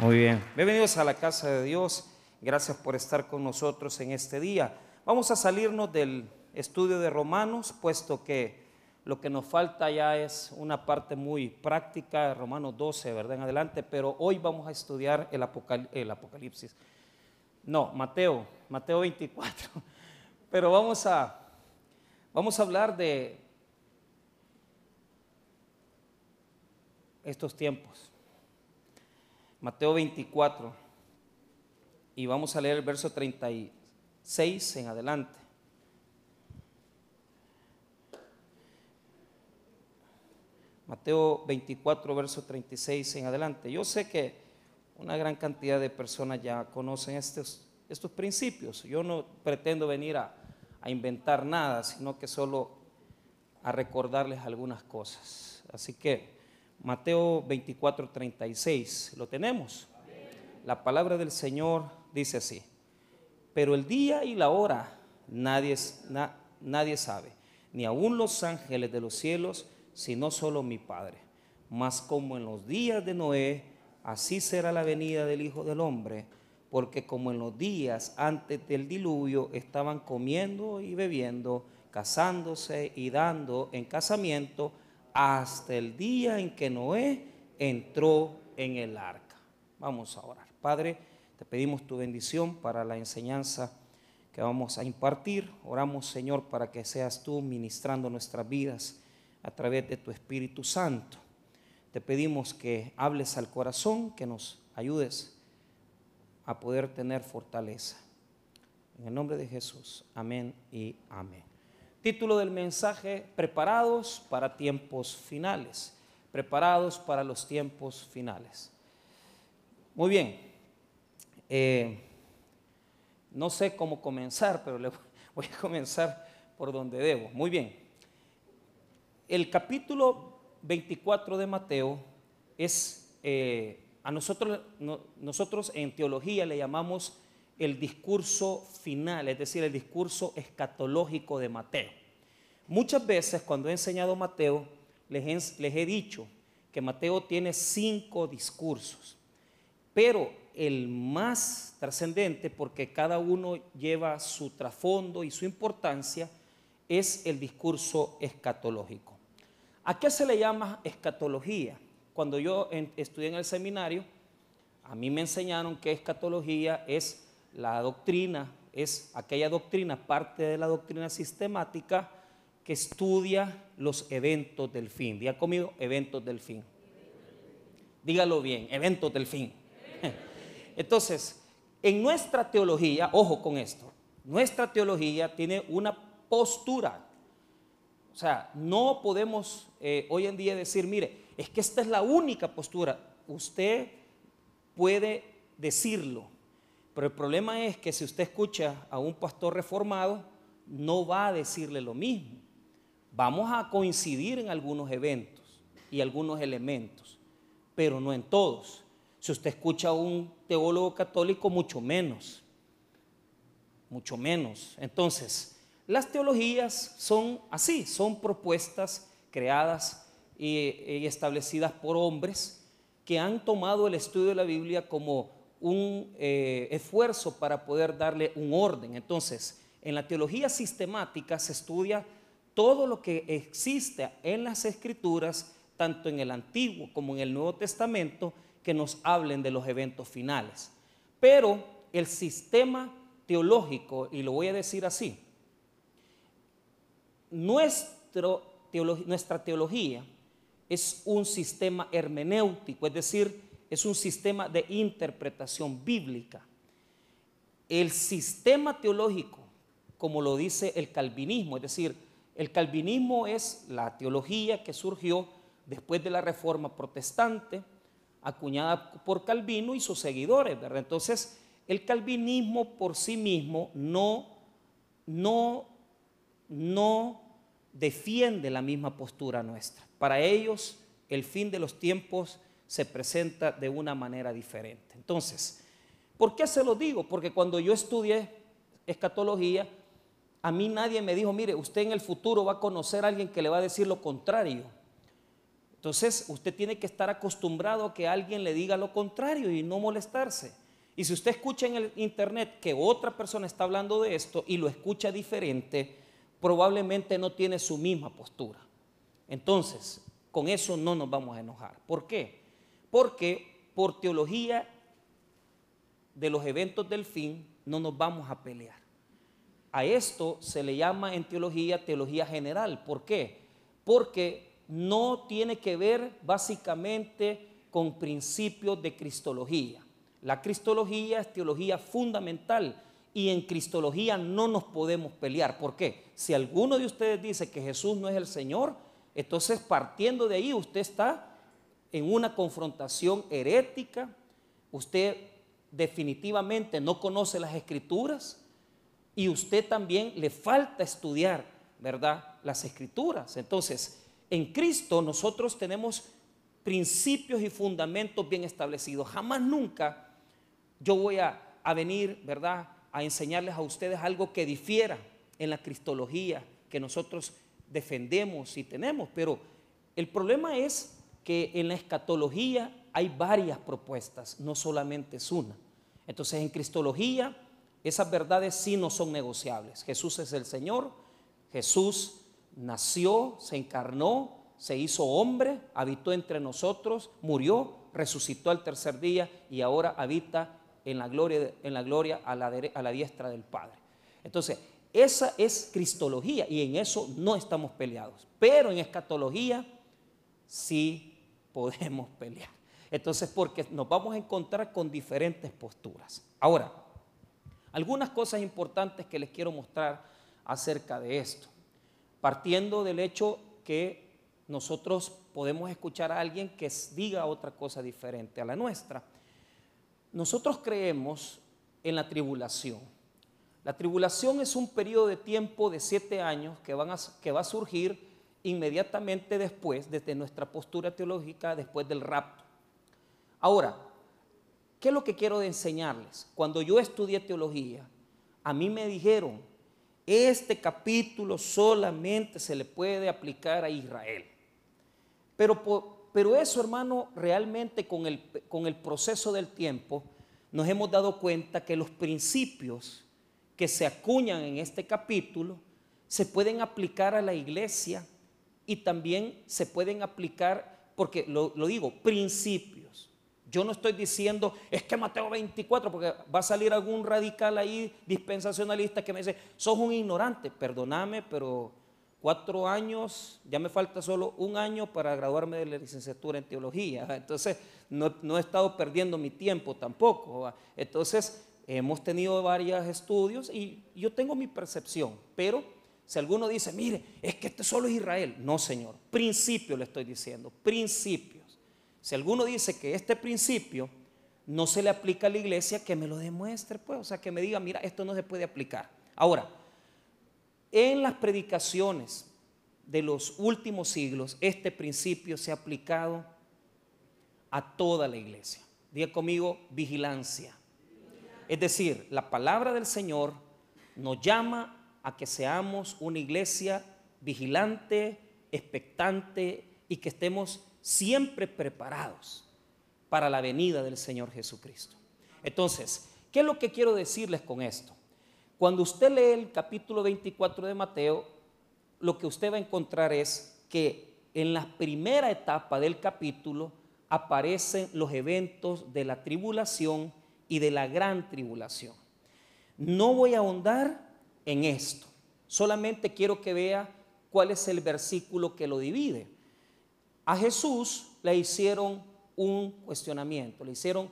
Muy bien. Bienvenidos a la casa de Dios. Gracias por estar con nosotros en este día. Vamos a salirnos del estudio de Romanos, puesto que lo que nos falta ya es una parte muy práctica, Romanos 12, ¿verdad? En adelante, pero hoy vamos a estudiar el, el Apocalipsis. No, Mateo, Mateo 24. Pero vamos a, vamos a hablar de estos tiempos. Mateo 24. Y vamos a leer el verso 36 en adelante. Mateo 24, verso 36 en adelante. Yo sé que una gran cantidad de personas ya conocen estos, estos principios. Yo no pretendo venir a, a inventar nada, sino que solo a recordarles algunas cosas. Así que Mateo 24, 36, ¿lo tenemos? La palabra del Señor dice así, pero el día y la hora nadie, nadie sabe, ni aun los ángeles de los cielos, sino solo mi Padre. Mas como en los días de Noé, así será la venida del Hijo del Hombre, porque como en los días antes del diluvio estaban comiendo y bebiendo, casándose y dando en casamiento, hasta el día en que Noé entró en el arca. Vamos a orar. Padre, te pedimos tu bendición para la enseñanza que vamos a impartir. Oramos, Señor, para que seas tú ministrando nuestras vidas a través de tu Espíritu Santo. Te pedimos que hables al corazón, que nos ayudes a poder tener fortaleza. En el nombre de Jesús, amén y amén. Título del mensaje, preparados para tiempos finales. Preparados para los tiempos finales. Muy bien. Eh, no sé cómo comenzar, pero voy a comenzar por donde debo. Muy bien. El capítulo 24 de Mateo es, eh, a nosotros, nosotros en teología le llamamos el discurso final, es decir, el discurso escatológico de Mateo. Muchas veces cuando he enseñado Mateo, les he, dicho que Mateo tiene cinco discursos, pero el más trascendente, porque cada uno lleva su trasfondo y su importancia, es el discurso escatológico. ¿A qué se le llama escatología? Cuando yo estudié en el seminario, a mí me enseñaron que escatología es la doctrina es aquella doctrina, parte de la doctrina sistemática que estudia los eventos del fin. Diga conmigo, eventos del fin. Dígalo bien, eventos del fin. Entonces, en nuestra teología, ojo con esto, nuestra teología tiene una postura. O sea, no podemos eh, hoy en día decir, mire, es que esta es la única postura. Usted puede decirlo, pero el problema es que si usted escucha a un pastor reformado, no va a decirle lo mismo. Vamos a coincidir en algunos eventos y algunos elementos, pero no en todos. Si usted escucha a un teólogo católico, mucho menos. Mucho menos. Entonces, las teologías son así, son propuestas creadas y, establecidas por hombres que han tomado el estudio de la Biblia como un eh, esfuerzo para poder darle un orden. Entonces, en la teología sistemática se estudia todo lo que existe en las escrituras, tanto en el Antiguo como en el Nuevo Testamento, que nos hablen de los eventos finales. Pero el sistema teológico, y lo voy a decir así, nuestra teología es un sistema hermenéutico, es decir, es un sistema de interpretación bíblica. El sistema teológico, como lo dice el calvinismo, es decir, el calvinismo es la teología que surgió después de la reforma protestante, acuñada por Calvino y sus seguidores, ¿verdad? Entonces, el calvinismo por sí mismo no, no, no defiende la misma postura nuestra. Para ellos, el fin de los tiempos se presenta de una manera diferente. Entonces, ¿por qué se lo digo? Porque cuando yo estudié escatología, a mí nadie me dijo, mire, usted en el futuro va a conocer a alguien que le va a decir lo contrario. Entonces usted tiene que estar acostumbrado a que alguien le diga lo contrario y no molestarse. Y si usted escucha en el internet que otra persona está hablando de esto y lo escucha diferente, probablemente no tiene su misma postura. Entonces, con eso no nos vamos a enojar. ¿Por qué? Porque por teología de los eventos del fin no nos vamos a pelear. A esto se le llama en teología teología general. ¿Por qué? Porque no tiene que ver básicamente con principios de cristología. La cristología es teología fundamental y en cristología no nos podemos pelear. ¿Por qué? Si alguno de ustedes dice que Jesús no es el Señor, entonces partiendo de ahí usted está en una confrontación herética, usted definitivamente no conoce las escrituras y usted también le falta estudiar, ¿verdad? Las escrituras. Entonces, en Cristo nosotros tenemos principios y fundamentos bien establecidos. Jamás nunca yo voy a, venir, ¿verdad? A enseñarles a ustedes algo que difiera en la cristología que nosotros defendemos y tenemos. Pero el problema es que en la escatología hay varias propuestas, no solamente es una. Entonces en cristología esas verdades sí no son negociables. Jesús es el Señor, Jesús nació, se encarnó, se hizo hombre, habitó entre nosotros, murió, resucitó al tercer día y ahora habita en la gloria, en la gloria a, la, a la diestra del Padre. Entonces, esa es cristología y en eso no estamos peleados. Pero en escatología sí podemos pelear. Entonces, porque nos vamos a encontrar con diferentes posturas. Ahora, algunas cosas importantes que les quiero mostrar acerca de esto. Partiendo del hecho que nosotros podemos escuchar a alguien que diga otra cosa diferente a la nuestra. Nosotros creemos en la tribulación. La tribulación es un periodo de tiempo de siete años que, que va a surgir inmediatamente después, desde nuestra postura teológica, después del rapto. Ahora, ¿qué es lo que quiero enseñarles? Cuando yo estudié teología, a mí me dijeron, este capítulo solamente se le puede aplicar a Israel. Pero, pero eso, hermano, realmente con el, con el proceso del tiempo, nos hemos dado cuenta que los principios que se acuñan en este capítulo se pueden aplicar a la iglesia y también se pueden aplicar, porque lo, lo digo, principios. Yo no estoy diciendo, es que Mateo 24, porque va a salir algún radical ahí, dispensacionalista, que me dice, sos un ignorante. Perdóname, pero cuatro años, ya me falta solo un año para graduarme de la licenciatura en teología. Entonces, no, no he estado perdiendo mi tiempo tampoco. Entonces, hemos tenido varios estudios y yo tengo mi percepción, pero si alguno dice, mire, es que este solo es Israel. No, Señor, principio le estoy diciendo, principio. Si alguno dice que este principio no se le aplica a la iglesia, que me lo demuestre, pues, o sea, que me diga, mira, esto no se puede aplicar. Ahora, en las predicaciones de los últimos siglos, este principio se ha aplicado a toda la iglesia. Diga conmigo, vigilancia. Es decir, la palabra del Señor nos llama a que seamos una iglesia vigilante, expectante y que estemos siempre preparados para la venida del Señor Jesucristo. Entonces, ¿qué es lo que quiero decirles con esto? Cuando usted lee el capítulo 24 de Mateo, lo que usted va a encontrar es que en la primera etapa del capítulo aparecen los eventos de la tribulación y de la gran tribulación. No voy a ahondar en esto, solamente quiero que vea cuál es el versículo que lo divide. A Jesús le hicieron un cuestionamiento, le hicieron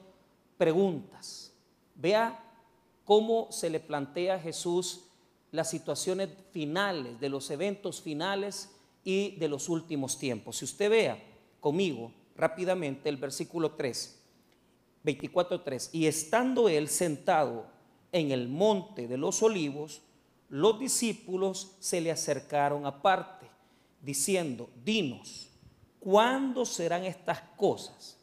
preguntas. Vea cómo se le plantea a Jesús las situaciones finales, de los eventos finales y de los últimos tiempos. Si usted vea conmigo rápidamente el versículo 3, 24.3, y estando él sentado en el monte de los olivos, los discípulos se le acercaron aparte, diciendo, dinos, ¿cuándo serán estas cosas?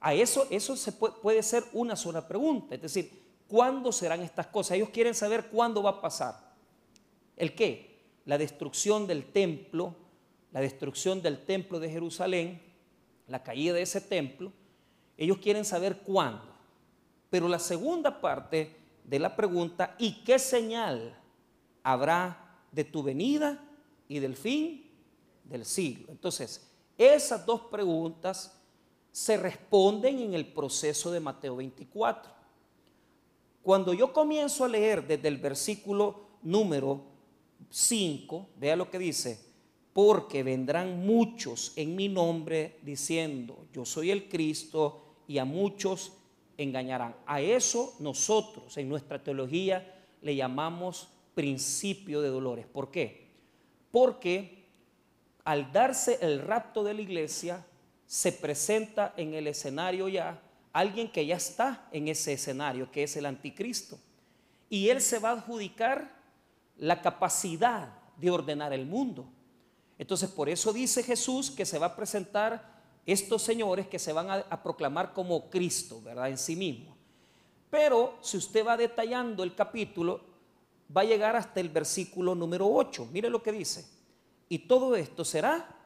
A eso, eso se puede, ser una sola pregunta, es decir, ¿cuándo serán estas cosas? Ellos quieren saber cuándo va a pasar. ¿El qué? La destrucción del templo, la destrucción del templo de Jerusalén la caída de ese templo, ellos quieren saber cuándo. Pero la segunda parte de la pregunta, ¿y qué señal habrá de tu venida y del fin del siglo? Entonces, esas dos preguntas se responden en el proceso de Mateo 24. Cuando yo comienzo a leer desde el versículo número 5, vea lo que dice, porque vendrán muchos en mi nombre diciendo, yo soy el Cristo, y a muchos engañarán. A eso nosotros en nuestra teología le llamamos principio de dolores. ¿Por qué? Porque al darse el rapto de la iglesia, se presenta en el escenario ya alguien que ya está en ese escenario, que es el anticristo. Y él se va a adjudicar la capacidad de ordenar el mundo. Entonces, por eso dice Jesús que se va a presentar estos señores que se van a, proclamar como Cristo, ¿verdad? En sí mismo. Pero si usted va detallando el capítulo, va a llegar hasta el versículo número 8. Mire lo que dice. Y todo esto será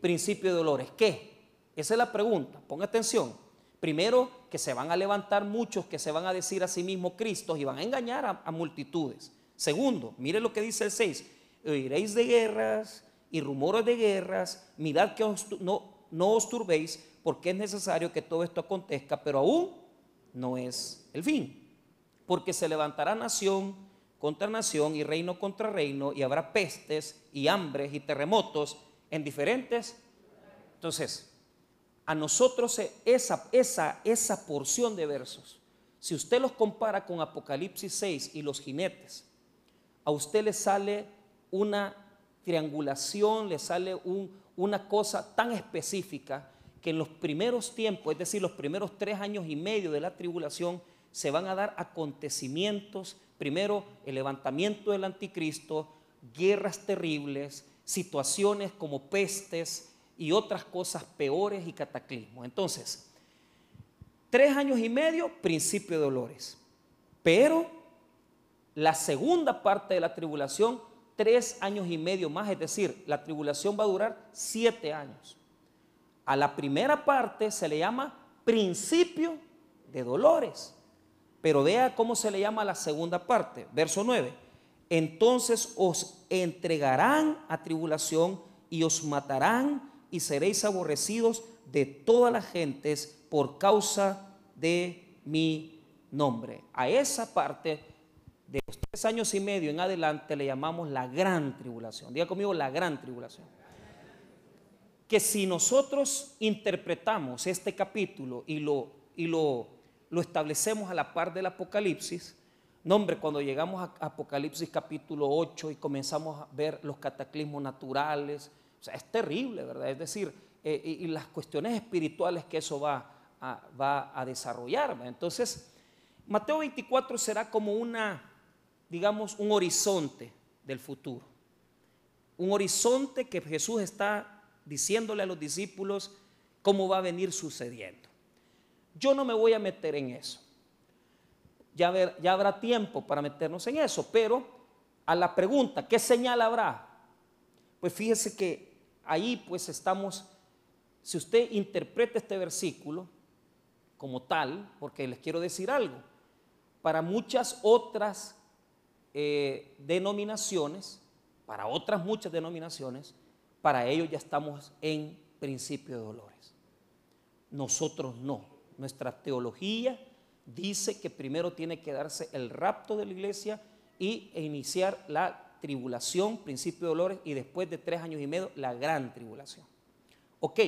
principio de dolores. ¿Qué? Esa es la pregunta. Ponga atención. Primero, que se van a levantar muchos que se van a decir a sí mismos Cristos y van a engañar a, a multitudes. Segundo, mire lo que dice el 6. Oiréis de guerras y rumores de guerras. Mirad que no, no os turbéis, porque es necesario que todo esto acontezca, pero aún no es el fin. Porque se levantará nación contra nación y reino contra reino, y habrá pestes y hambres y terremotos en diferentes. Entonces, a nosotros esa, esa, esa porción de versos, si usted los compara con Apocalipsis 6 y los jinetes, a usted le sale una triangulación, le sale un, una cosa tan específica que en los primeros tiempos, es decir, los primeros tres años y medio de la tribulación, se van a dar acontecimientos, primero el levantamiento del anticristo, guerras terribles, situaciones como pestes y otras cosas peores y cataclismos. Entonces, tres años y medio, principio de dolores. Pero la segunda parte de la tribulación tres años y medio más, es decir, la tribulación va a durar siete años. A la primera parte se le llama principio de dolores, pero vea cómo se le llama la segunda parte, verso 9. Entonces os entregarán a tribulación y os matarán y seréis aborrecidos de todas las gentes por causa de mi nombre. A esa parte de los tres años y medio en adelante le llamamos la gran tribulación. Diga conmigo la gran tribulación. Que si nosotros interpretamos este capítulo y lo, y lo, lo establecemos a la par del Apocalipsis, no hombre, cuando llegamos a Apocalipsis capítulo 8 y comenzamos a ver los cataclismos naturales, o sea, es terrible, ¿verdad? Es decir, eh, y, las cuestiones espirituales que eso va a, va a desarrollar. Entonces, Mateo 24 será como una digamos, un horizonte del futuro. Un horizonte que Jesús está diciéndole a los discípulos cómo va a venir sucediendo. Yo no me voy a meter en eso. Ya, habrá tiempo para meternos en eso, pero a la pregunta, ¿qué señal habrá? Pues fíjese que ahí pues estamos, si usted interpreta este versículo como tal, porque les quiero decir algo, para muchas otras eh, denominaciones, para otras muchas denominaciones, para ellos ya estamos en principio de dolores. Nosotros no. Nuestra teología dice que primero tiene que darse el rapto de la iglesia y e iniciar la tribulación, principio de dolores, y después de tres años y medio, la gran tribulación. Ok,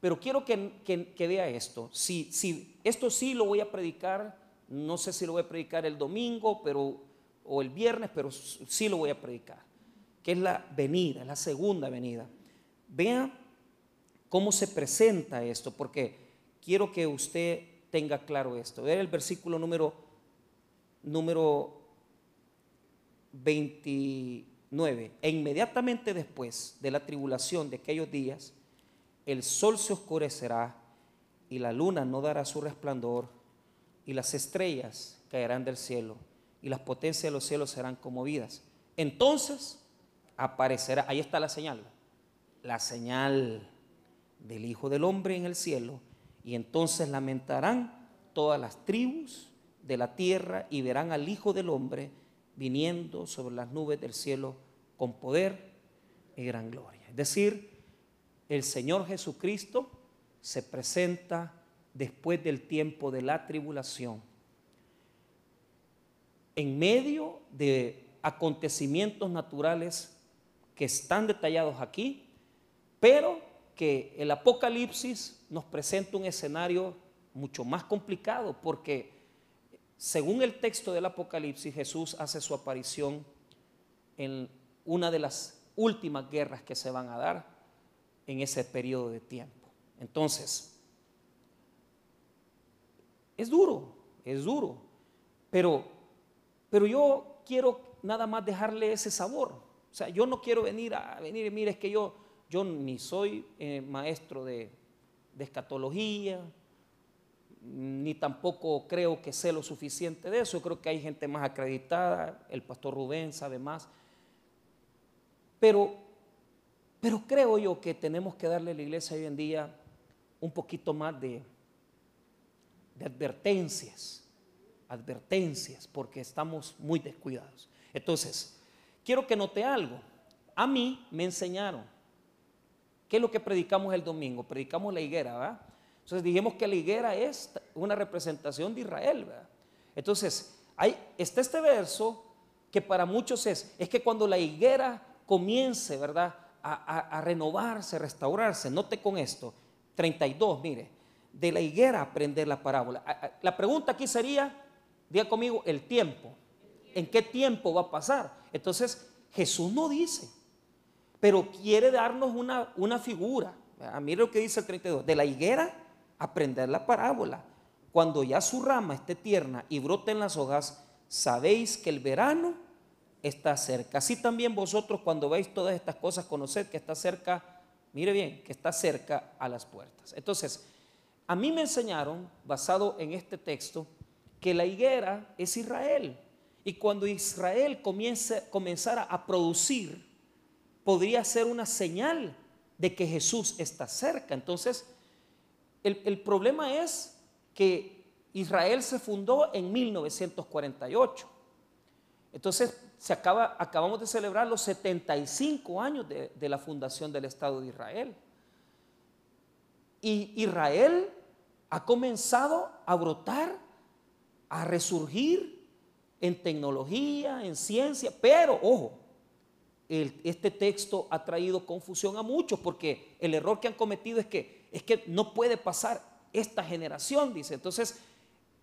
pero quiero que, que, vea esto. Si, si, esto sí lo voy a predicar, no sé si lo voy a predicar el domingo, pero o el viernes, pero sí lo voy a predicar, que es la venida, la segunda venida. Vea cómo se presenta esto, porque quiero que usted tenga claro esto. Vea el versículo número, número 29. E inmediatamente después de la tribulación de aquellos días, el sol se oscurecerá y la luna no dará su resplandor y las estrellas caerán del cielo y las potencias de los cielos serán conmovidas. Entonces aparecerá, ahí está la señal, la señal del Hijo del Hombre en el cielo, y entonces lamentarán todas las tribus de la tierra y verán al Hijo del Hombre viniendo sobre las nubes del cielo con poder y gran gloria. Es decir, el Señor Jesucristo se presenta después del tiempo de la tribulación, en medio de acontecimientos naturales que están detallados aquí, pero que el Apocalipsis nos presenta un escenario mucho más complicado, porque según el texto del Apocalipsis, Jesús hace su aparición en una de las últimas guerras que se van a dar en ese periodo de tiempo. Entonces, es duro, es duro, pero, pero yo quiero nada más dejarle ese sabor. O sea, yo no quiero venir a venir y mire, es que yo, yo ni soy eh, maestro de, de escatología, ni tampoco creo que sé lo suficiente de eso. creo que hay gente más acreditada, el pastor Rubén sabe más. Pero, pero creo yo que tenemos que darle a la iglesia hoy en día un poquito más de, de advertencias, advertencias, porque estamos muy descuidados. Entonces, quiero que note algo. A mí me enseñaron. ¿Qué es lo que predicamos el domingo? Predicamos la higuera, ¿verdad? Entonces dijimos que la higuera es una representación de Israel, ¿verdad? Entonces, hay, está este verso que para muchos es, es que cuando la higuera comience, ¿verdad? A, a renovarse, restaurarse, note con esto, 32, mire, de la higuera aprender la parábola. La pregunta aquí sería, diga conmigo, el tiempo. ¿En qué tiempo va a pasar? Entonces, Jesús no dice, pero quiere darnos una, una figura. Mire lo que dice el 32, de la higuera aprender la parábola. Cuando ya su rama esté tierna y broten las hojas, sabéis que el verano está cerca. Así también vosotros cuando veis todas estas cosas, conoced que está cerca, mire bien, que está cerca a las puertas. Entonces, a mí me enseñaron, basado en este texto, que la higuera es Israel. Y cuando Israel comience, comenzara a producir, podría ser una señal de que Jesús está cerca. Entonces, el, el problema es que Israel se fundó en 1948. Entonces, se acaba, acabamos de celebrar los 75 años de, de la fundación del Estado de Israel. Y Israel ha comenzado a brotar, a resurgir en tecnología, en ciencia, pero ojo, este texto ha traído confusión a muchos porque el error que han cometido es que, es que no puede pasar esta generación, dice. Entonces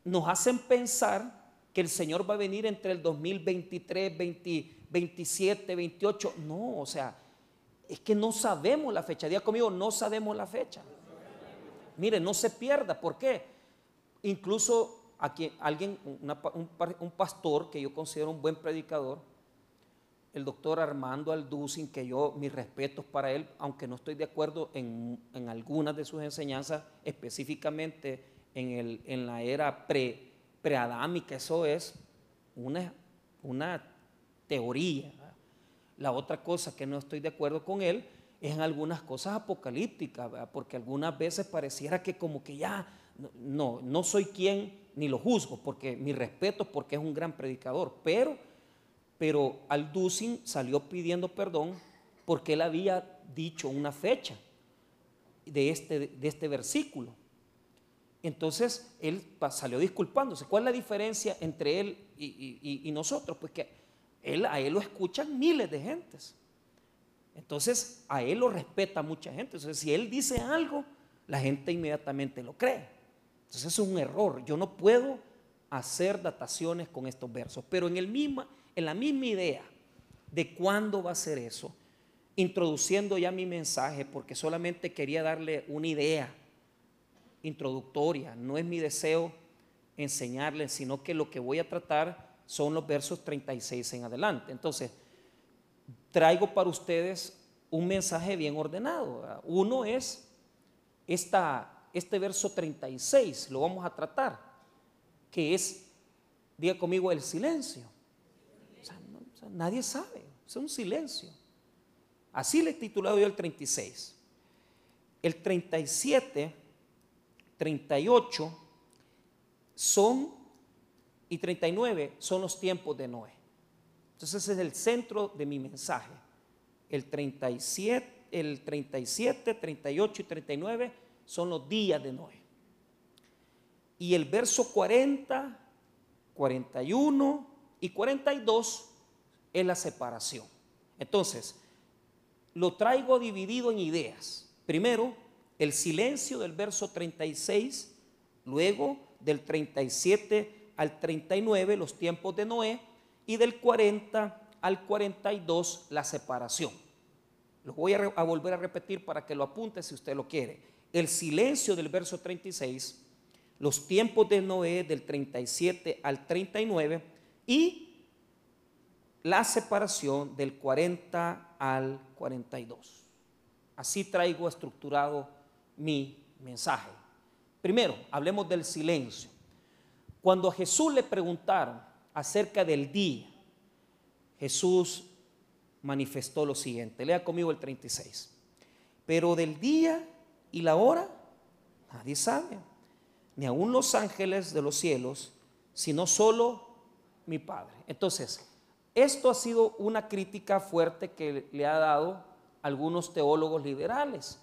nos hacen pensar que el Señor va a venir entre el 2023, 2027, 28. No, o sea, es que no sabemos la fecha. Día conmigo, no sabemos la fecha. Mire, no se pierda. ¿Por qué? Incluso aquí alguien, un, pastor que yo considero un buen predicador, el doctor Armando Alducin, que yo mis respetos para él, aunque no estoy de acuerdo en, algunas de sus enseñanzas, específicamente en, el, en la era pre, preadámica, eso es una, una teoría. La otra cosa que no estoy de acuerdo con él en algunas cosas apocalípticas, porque algunas veces pareciera que como que ya, no, no soy quien ni lo juzgo, porque mi respeto porque es un gran predicador, pero, pero Alducin salió pidiendo perdón porque él había dicho una fecha de este, de este versículo. Entonces él salió disculpándose. ¿Cuál es la diferencia entre él y, nosotros? Pues que él, a él lo escuchan miles de gentes. Entonces, a él lo respeta mucha gente. Entonces, si él dice algo, la gente inmediatamente lo cree. Entonces, es un error. Yo no puedo hacer dataciones con estos versos. Pero en, el misma, en la misma idea de cuándo va a ser eso, introduciendo ya mi mensaje, porque solamente quería darle una idea introductoria. No es mi deseo enseñarle, sino que lo que voy a tratar son los versos 36 en adelante. Entonces, traigo para ustedes un mensaje bien ordenado. Uno es esta, este verso 36, lo vamos a tratar, que es, diga conmigo, el silencio. Nadie sabe, es un silencio. Así le he titulado yo el 36. el 37, 38 son y 39 son los tiempos de Noé. Entonces ese es el centro de mi mensaje. El 37, el 37, 38 y 39 son los días de Noé. Y el verso 40, 41 y 42 es la separación. Entonces, lo traigo dividido en ideas. Primero, el silencio del verso 36, luego del 37 al 39, los tiempos de Noé, y del 40 al 42, la separación. Lo voy a, a volver a repetir para que lo apunte si usted lo quiere. El silencio del verso 36, los tiempos de Noé del 37 al 39 y la separación del 40 al 42. Así traigo estructurado mi mensaje. Primero, hablemos del silencio. Cuando a Jesús le preguntaron acerca del día, Jesús manifestó lo siguiente. Lea conmigo el 36. Pero del día y la hora, nadie sabe ni aún los ángeles de los cielos, sino solo mi Padre. Entonces, esto ha sido una crítica fuerte que le ha dado algunos teólogos liberales,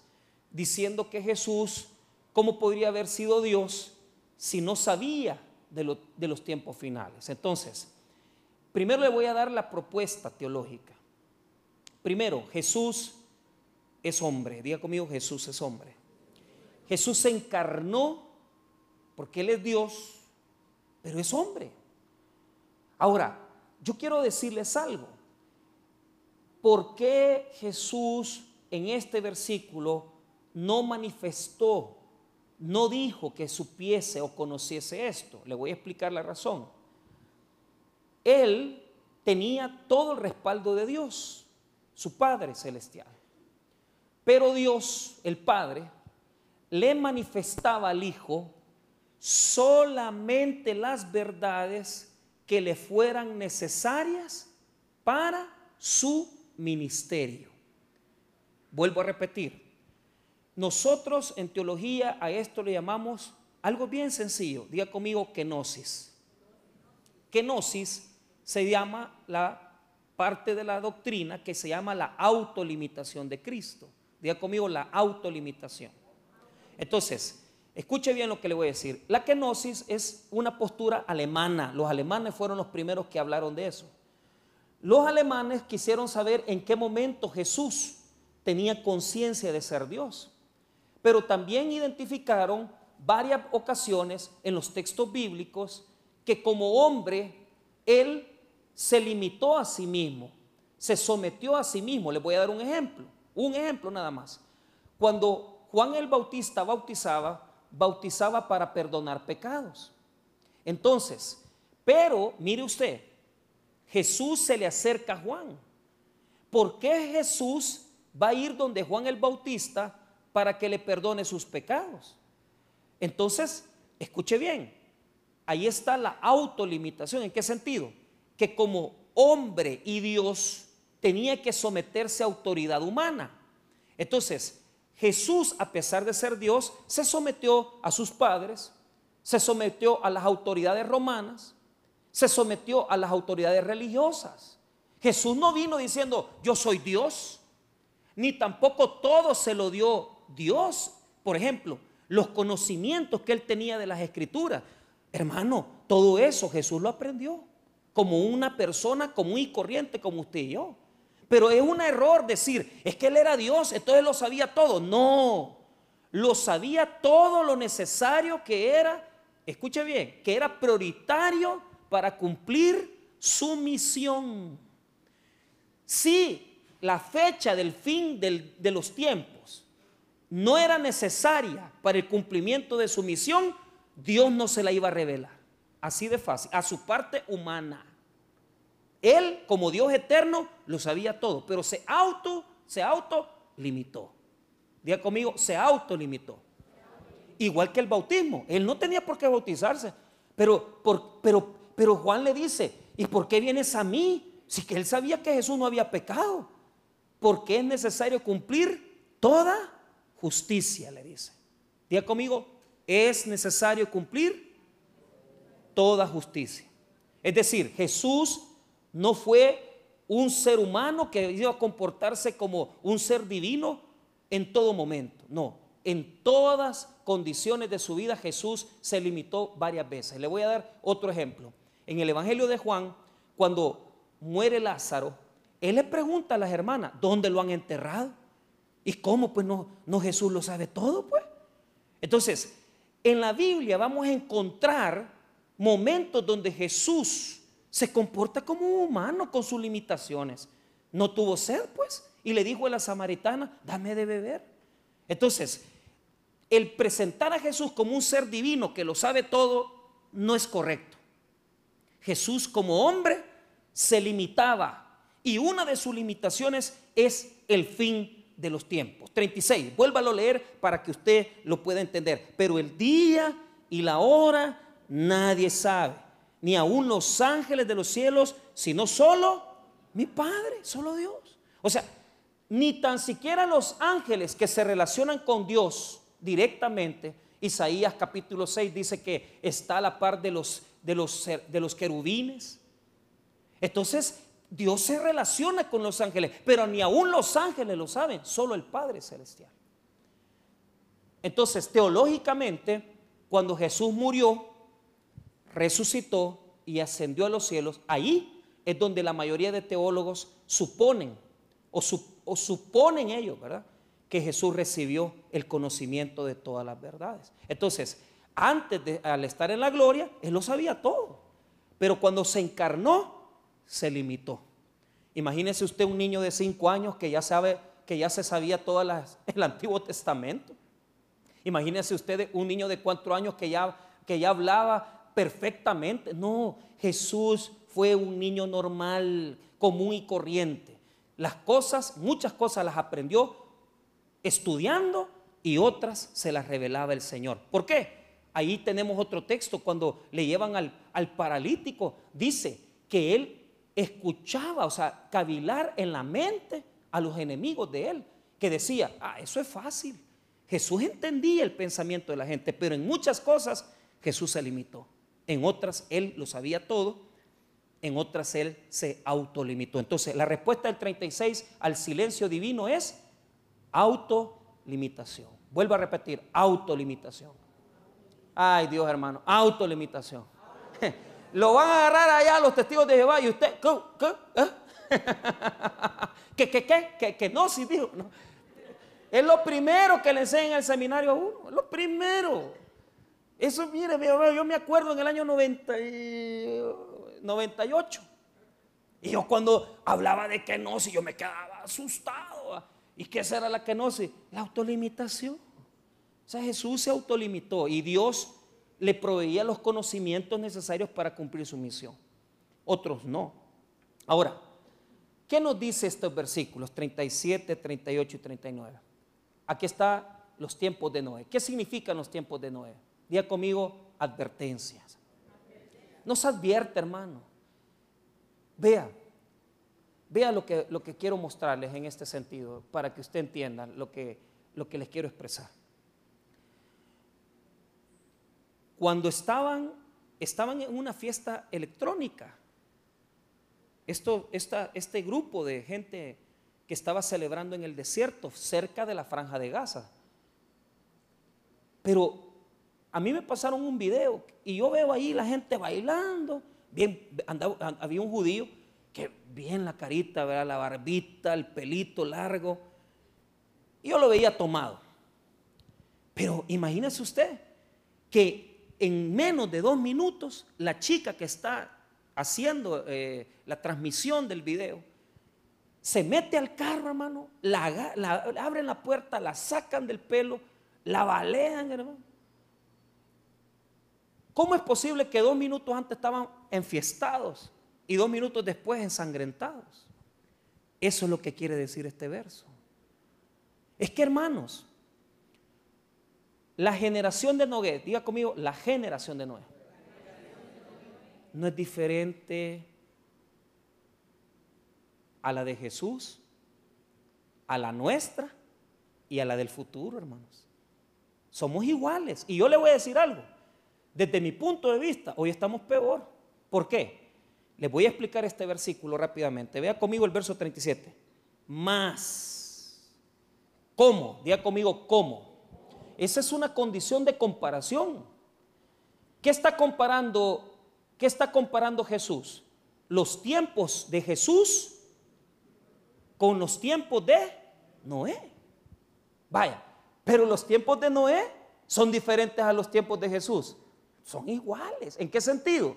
diciendo que Jesús, ¿cómo podría haber sido Dios si no sabía de, de los tiempos finales? Entonces, primero le voy a dar la propuesta teológica. Primero, Jesús es hombre. Diga conmigo, Jesús es hombre. Jesús se encarnó porque Él es Dios, pero es hombre. Ahora, yo quiero decirles algo. ¿Por qué Jesús en este versículo no manifestó, no dijo que supiese o conociese esto? Le voy a explicar la razón. Él tenía todo el respaldo de Dios, su Padre celestial. Pero Dios, el Padre, le manifestaba al Hijo solamente las verdades que le fueran necesarias para su ministerio. Vuelvo a repetir, nosotros en teología a esto le llamamos algo bien sencillo, diga conmigo kenosis. Kenosis se llama la parte de la doctrina que se llama la autolimitación de Cristo. Diga conmigo la autolimitación. Entonces, Escuche bien lo que le voy a decir. La kenosis es una postura alemana. Los alemanes fueron los primeros que hablaron de eso. Los alemanes quisieron saber en qué momento Jesús tenía conciencia de ser Dios. Pero también identificaron varias ocasiones en los textos bíblicos que como hombre Él se limitó a sí mismo, se sometió a sí mismo. Les voy a dar un ejemplo, un ejemplo nada más. Cuando Juan el Bautista bautizaba, bautizaba para perdonar pecados. Entonces, pero mire usted, Jesús se le acerca a Juan. ¿Por qué Jesús va a ir donde Juan el Bautista para que le perdone sus pecados? Entonces, escuche bien, ahí está la autolimitación. ¿En qué sentido? Que como hombre y Dios tenía que someterse a autoridad humana. Entonces, Jesús, a pesar de ser Dios, se sometió a sus padres, se sometió a las autoridades romanas, se sometió a las autoridades religiosas. Jesús no vino diciendo, yo soy Dios, ni tampoco todo se lo dio Dios. Por ejemplo, los conocimientos que él tenía de las escrituras. Hermano, todo eso Jesús lo aprendió como una persona común y corriente como usted y yo. Pero es un error decir, es que Él era Dios, entonces lo sabía todo. No, lo sabía todo lo necesario que era, escuche bien, que era prioritario para cumplir su misión. Si la fecha del fin de los tiempos no era necesaria para el cumplimiento de su misión, Dios no se la iba a revelar. Así de fácil, a su parte humana. Él, como Dios eterno, lo sabía todo, pero se auto, se auto limitó. Diga conmigo, se autolimitó. Igual que el bautismo. Él no tenía por qué bautizarse. Pero, pero, pero Juan le dice, ¿y por qué vienes a mí? Si que él sabía que Jesús no había pecado. Porque es necesario cumplir toda justicia, le dice. Diga conmigo, es necesario cumplir toda justicia. Es decir, Jesús no fue un ser humano que iba a comportarse como un ser divino en todo momento. No, en todas condiciones de su vida Jesús se limitó varias veces. Le voy a dar otro ejemplo. En el Evangelio de Juan, cuando muere Lázaro, él le pregunta a las hermanas, ¿dónde lo han enterrado? ¿Y cómo? Pues no, no Jesús lo sabe todo, pues. Entonces, en la Biblia vamos a encontrar momentos donde Jesús se comporta como un humano con sus limitaciones. No tuvo sed, pues, y le dijo a la samaritana, dame de beber. Entonces, el presentar a Jesús como un ser divino que lo sabe todo no es correcto. Jesús como hombre se limitaba y una de sus limitaciones es el fin de los tiempos. 36, vuélvalo a leer para que usted lo pueda entender. Pero el día y la hora nadie sabe, ni aun los ángeles de los cielos, sino solo mi Padre, solo Dios. O sea, ni tan siquiera los ángeles que se relacionan con Dios directamente, Isaías capítulo 6 dice que está a la par de los, de los, de los querubines. Entonces, Dios se relaciona con los ángeles, pero ni aún los ángeles lo saben, solo el Padre Celestial. Entonces, teológicamente, cuando Jesús murió, resucitó y ascendió a los cielos, ahí es donde la mayoría de teólogos suponen, o, suponen ellos, ¿verdad? Que Jesús recibió el conocimiento de todas las verdades. Entonces, antes de, al estar en la gloria, Él lo sabía todo. Pero cuando se encarnó, se limitó. Imagínese usted un niño de cinco años que ya sabe, que ya se sabía todo el Antiguo Testamento. Imagínese usted un niño de cuatro años que ya, que ya hablaba perfectamente. No, Jesús fue un niño normal, común y corriente. Las cosas, muchas cosas las aprendió estudiando y otras se las revelaba el Señor. ¿Por qué? Ahí tenemos otro texto cuando le llevan al, al paralítico. Dice que él escuchaba, o sea, cavilar en la mente a los enemigos de él, que decía, ah, eso es fácil. Jesús entendía el pensamiento de la gente, pero en muchas cosas Jesús se limitó. En otras él lo sabía todo, en otras él se autolimitó. Entonces, la respuesta del 36 al silencio divino es autolimitación. Vuelvo a repetir, autolimitación. Ay, Dios hermano, autolimitación. Lo van a agarrar allá los testigos de Jehová y usted, ¿qué? ¿Qué? ¿Eh? ¿Qué, qué, qué? Que, no, sí dijo. Es lo primero que le enseñan en el seminario a uno. Es lo primero. Eso, mire, yo me acuerdo en el año 90 98. Y yo cuando hablaba de kenosis, yo me quedaba asustado. ¿Y qué será la kenosis? La autolimitación. O sea, Jesús se autolimitó y Dios le proveía los conocimientos necesarios para cumplir su misión. Otros no. Ahora, ¿qué nos dice estos versículos 37, 38 y 39? Aquí están los tiempos de Noé. ¿Qué significan los tiempos de Noé? Diga conmigo advertencias. Nos advierte, hermano. Vea, vea lo que, lo que quiero mostrarles en este sentido para que usted entienda lo que, lo que les quiero expresar. cuando estaban, estaban en una fiesta electrónica. Esto, este grupo de gente que estaba celebrando en el desierto, cerca de la franja de Gaza. Pero a mí me pasaron un video y yo veo ahí la gente bailando. Bien, había un judío que bien la carita, la barbita, el pelito largo. Yo lo veía tomado. Pero imagínese usted que en menos de dos minutos, la chica que está haciendo eh, la transmisión del video, se mete al carro, hermano, la, abren la puerta, la sacan del pelo, la balean, hermano. ¿Cómo es posible que dos minutos antes estaban enfiestados y dos minutos después ensangrentados? Eso es lo que quiere decir este verso. Es que, hermanos, la generación de Noé, diga conmigo, la generación de Noé, no es diferente a la de Jesús, a la nuestra y a la del futuro, hermanos. Somos iguales. Y yo le voy a decir algo. Desde mi punto de vista, hoy estamos peor. ¿Por qué? Les voy a explicar este versículo rápidamente. Vea conmigo el verso 37. Más. ¿Cómo? Diga conmigo, ¿cómo? Esa es una condición de comparación. ¿Qué está comparando? ¿Qué está comparando Jesús? Los tiempos de Jesús con los tiempos de Noé. Vaya, pero los tiempos de Noé son diferentes a los tiempos de Jesús. Son iguales. ¿En qué sentido?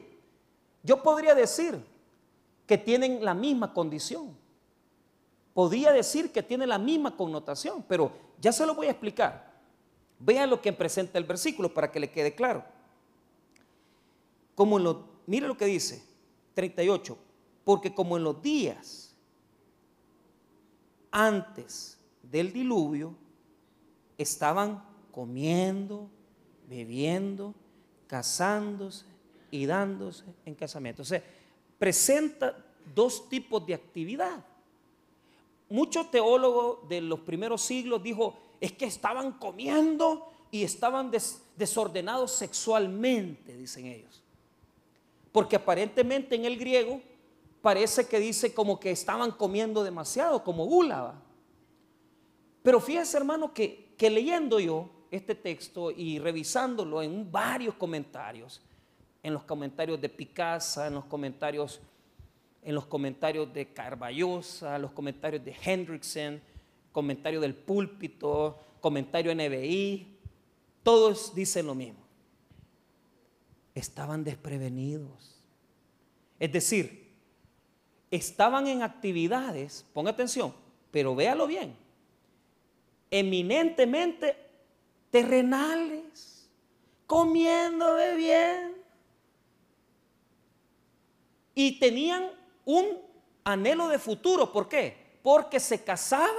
Yo podría decir que tienen la misma condición. Podría decir que tienen la misma connotación, pero ya se lo voy a explicar. Vean lo que presenta el versículo para que le quede claro. Como lo, mire lo que dice, 38, porque como en los días antes del diluvio, estaban comiendo, bebiendo, casándose y dándose en casamiento. O sea, presenta dos tipos de actividad. Muchos teólogos de los primeros siglos dijo, es que estaban comiendo y estaban desordenados sexualmente, dicen ellos. Porque aparentemente en el griego parece que dice como que estaban comiendo demasiado, como gula. Pero fíjese hermano que que leyendo yo este texto y revisándolo en varios comentarios, en los comentarios de Picasa, en los comentarios, en los comentarios de Carballosa, los comentarios de Hendrickson, comentario del púlpito, comentario NBI, todos dicen lo mismo. Estaban desprevenidos. Es decir, estaban en actividades, ponga atención, pero véalo bien, eminentemente terrenales, comiendo de bien. Y tenían un anhelo de futuro. ¿Por qué? Porque se casaban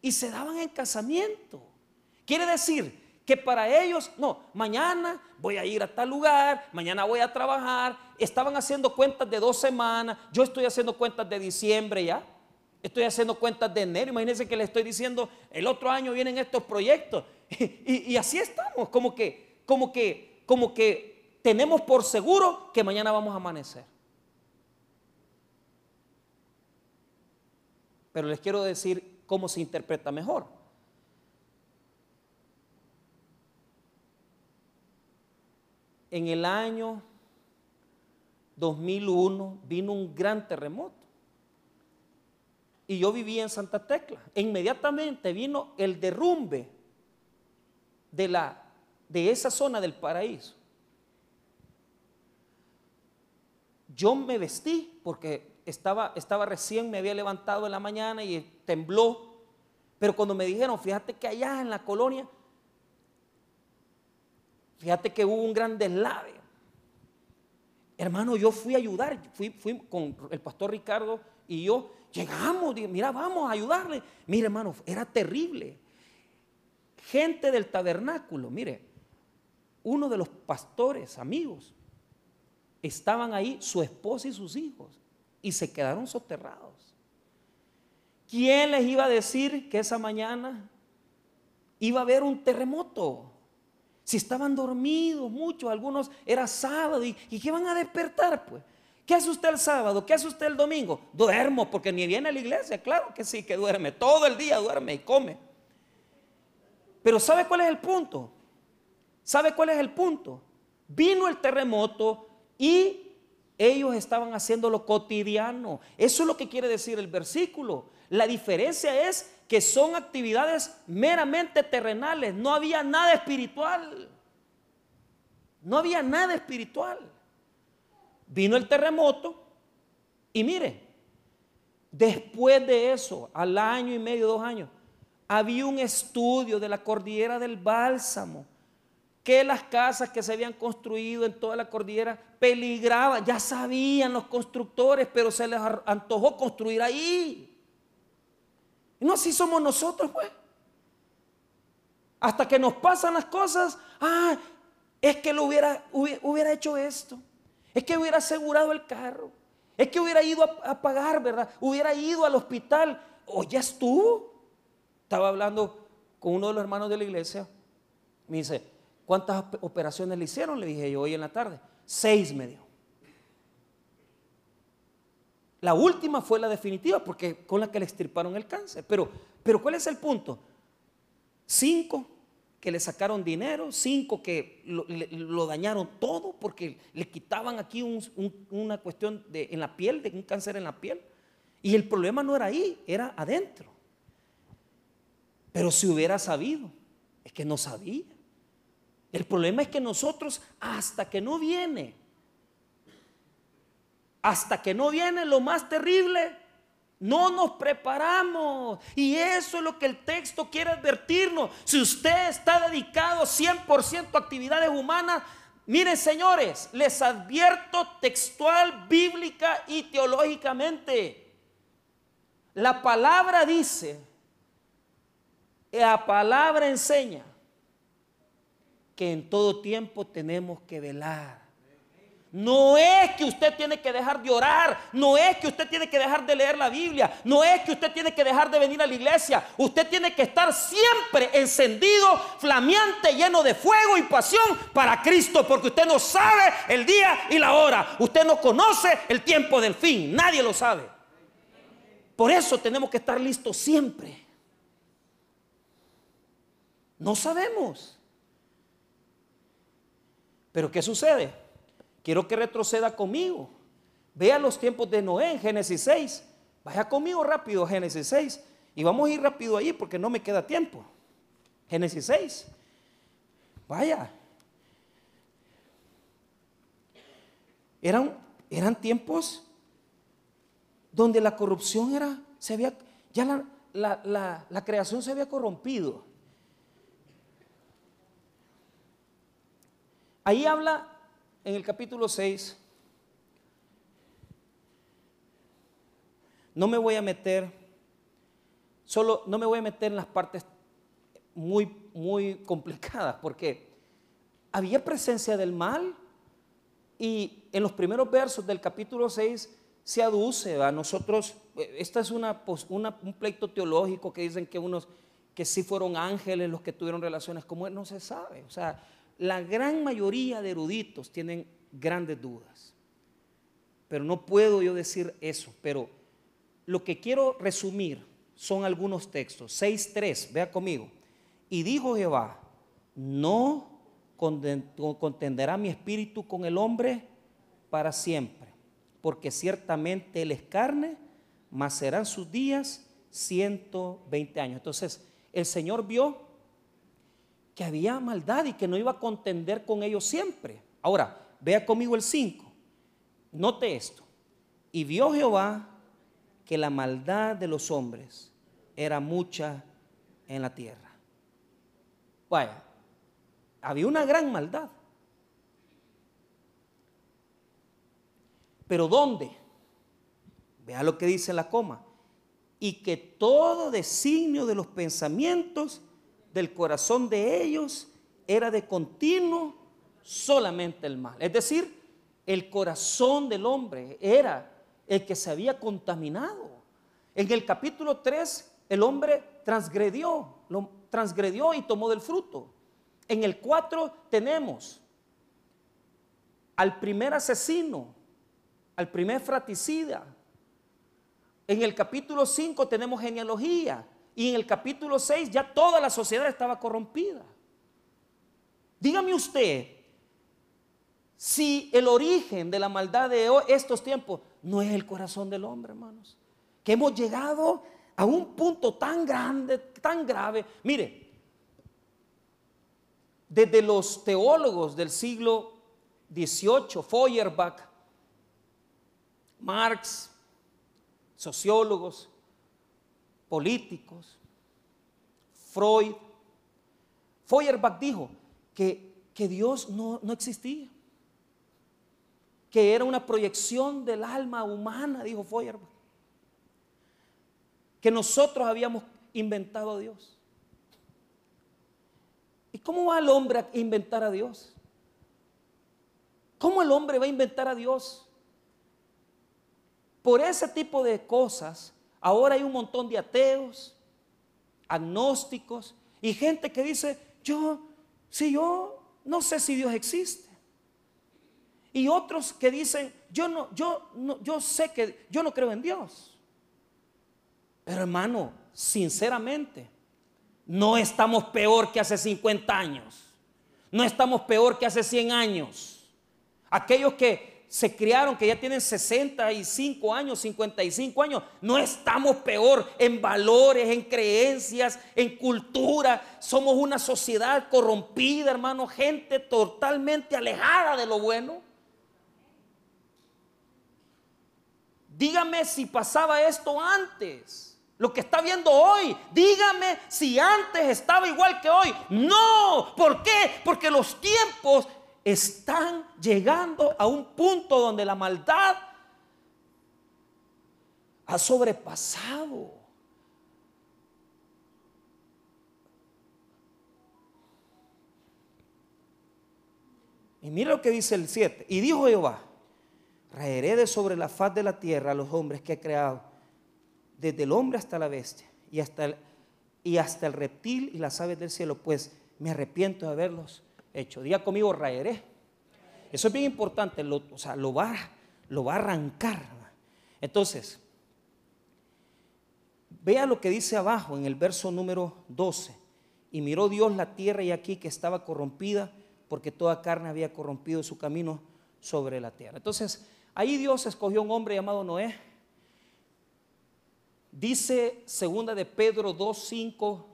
y se daban en casamiento. Quiere decir que para ellos, no, mañana voy a ir a tal lugar, mañana voy a trabajar. Estaban haciendo cuentas de dos semanas, yo estoy haciendo cuentas de diciembre ya. Estoy haciendo cuentas de enero. Imagínense que le estoy diciendo, el otro año vienen estos proyectos. Y, así estamos, como que, como que, como que tenemos por seguro que mañana vamos a amanecer. Pero les quiero decir cómo se interpreta mejor. En el año 2001 vino un gran terremoto y yo vivía en Santa Tecla. E inmediatamente vino el derrumbe de, la, de esa zona del paraíso. Yo me vestí porque estaba, estaba recién, me había levantado en la mañana y tembló. Pero cuando me dijeron, fíjate que allá en la colonia, fíjate que hubo un gran deslave. Hermano, yo fui a ayudar, fui, fui con el pastor Ricardo y yo Llegamos, mira, vamos a ayudarle. Mire, hermano, era terrible. Gente del tabernáculo, mire, uno de los pastores, amigos, estaban ahí, su esposa y sus hijos, y se quedaron soterrados. ¿Quién les iba a decir que esa mañana iba a haber un terremoto? Si estaban dormidos muchos, algunos era sábado y, y que van a despertar, pues. ¿Qué hace usted el sábado? ¿Qué hace usted el domingo? Duermo, porque ni viene a la iglesia. Claro que sí, que duerme. Todo el día duerme y come. Pero ¿sabe cuál es el punto? ¿Sabe cuál es el punto? Vino el terremoto y ellos estaban haciendo lo cotidiano. Eso es lo que quiere decir el versículo. La diferencia es que son actividades meramente terrenales. No había nada espiritual. No había nada espiritual vino el terremoto y mire, después de eso, al año y medio, dos años, había un estudio de la cordillera del Bálsamo, que las casas que se habían construido en toda la cordillera peligraban, ya sabían los constructores, pero se les antojó construir ahí. no así somos nosotros, pues. Hasta que nos pasan las cosas, ah, es que lo hubiera, hubiera hecho esto. Es que hubiera asegurado el carro. Es que hubiera ido a, pagar, ¿verdad? Hubiera ido al hospital. O ya estuvo. Estaba hablando con uno de los hermanos de la iglesia. Me dice, ¿cuántas operaciones le hicieron? Le dije yo hoy en la tarde. Seis me dijo. La última fue la definitiva, porque con la que le extirparon el cáncer. Pero, pero ¿cuál es el punto? Cinco que le sacaron dinero, cinco que lo, dañaron todo porque le quitaban aquí una cuestión en la piel, de un cáncer en la piel. Y el problema no era ahí, era adentro. Pero si hubiera sabido, es que no sabía. El problema es que nosotros, hasta que no viene, hasta que no viene lo más terrible, no nos preparamos. Y eso es lo que el texto quiere advertirnos. Si usted está dedicado 100% a actividades humanas, miren señores, les advierto textual, bíblica y teológicamente. La palabra dice, la palabra enseña que en todo tiempo tenemos que velar no es que usted tiene que dejar de orar, no es que usted tiene que dejar de leer la Biblia, no es que usted tiene que dejar de venir a la iglesia. Usted tiene que estar siempre encendido, flameante, lleno de fuego y pasión para Cristo, porque usted no sabe el día y la hora. Usted no conoce el tiempo del fin, nadie lo sabe. Por eso tenemos que estar listos siempre. No sabemos. Pero ¿qué sucede? Quiero que retroceda conmigo. Vea los tiempos de Noé en Génesis 6. Vaya conmigo rápido Génesis 6. Y vamos a ir rápido ahí porque no me queda tiempo. Génesis 6. Vaya. Eran, eran tiempos donde la corrupción era, se había, ya la, la creación se había corrompido. Ahí habla en el capítulo 6, no me voy a meter, solo no me voy a meter en las partes muy, muy complicadas, porque había presencia del mal y en los primeros versos del capítulo 6 se aduce a nosotros, esta es una, un pleito teológico que dicen que unos que sí fueron ángeles los que tuvieron relaciones como él, no se sabe, o sea, la gran mayoría de eruditos tienen grandes dudas. Pero no puedo yo decir eso. Pero lo que quiero resumir son algunos textos. 6.3, vea conmigo. Y dijo Jehová, no contenderá mi espíritu con el hombre para siempre, porque ciertamente él es carne, mas serán sus días 120 años. Entonces, el Señor vio que había maldad y que no iba a contender con ellos siempre. Ahora, vea conmigo el 5. Note esto. Y vio Jehová que la maldad de los hombres era mucha en la tierra. Vaya, había una gran maldad. Pero ¿dónde? Vea lo que dice la coma. Y que todo designio de los pensamientos del corazón de ellos era de continuo solamente el mal. Es decir, el corazón del hombre era el que se había contaminado. En el capítulo 3, el hombre transgredió, lo transgredió y tomó del fruto. En el 4 tenemos al primer asesino, al primer fraticida. En el capítulo 5 tenemos genealogía. Y en el capítulo 6 ya toda la sociedad estaba corrompida. Dígame usted, si el origen de la maldad de estos tiempos no es el corazón del hombre, hermanos, que hemos llegado a un punto tan grande, tan grave. Mire, desde los teólogos del siglo XVIII, Feuerbach, Marx, sociólogos, políticos, Freud. Feuerbach dijo que, que Dios no, no existía, que era una proyección del alma humana, dijo Feuerbach, que nosotros habíamos inventado a Dios. ¿Y cómo va el hombre a inventar a Dios? ¿Cómo el hombre va a inventar a Dios? Por ese tipo de cosas Ahora hay un montón de ateos, agnósticos y gente que dice, yo, si yo no sé si Dios existe. Y otros que dicen, yo no, yo no, yo sé que yo no creo en Dios. Pero hermano, sinceramente, no estamos peor que hace 50 años. No estamos peor que hace 100 años. Aquellos que se criaron, que ya tienen 65 años, 55 años, no estamos peor en valores, en creencias, en cultura. Somos una sociedad corrompida, hermano, gente totalmente alejada de lo bueno. Dígame si pasaba esto antes lo que está viendo hoy. Dígame si antes estaba igual que hoy. No, ¿por qué? Porque los tiempos están llegando a un punto donde la maldad ha sobrepasado. Y mira lo que dice el 7. Y dijo Jehová, raeré de sobre la faz de la tierra a los hombres que he creado desde el hombre hasta la bestia y hasta el, y hasta el reptil y las aves del cielo, pues me arrepiento de haberlos hecho. Diga conmigo, raeré. Eso es bien importante, lo, o sea, lo va, lo va a arrancar. Entonces, vea lo que dice abajo en el verso número 12. Y miró Dios la tierra y aquí que estaba corrompida, porque toda carne había corrompido su camino sobre la tierra. Entonces, ahí Dios escogió un hombre llamado Noé, Dice segunda de Pedro 2.5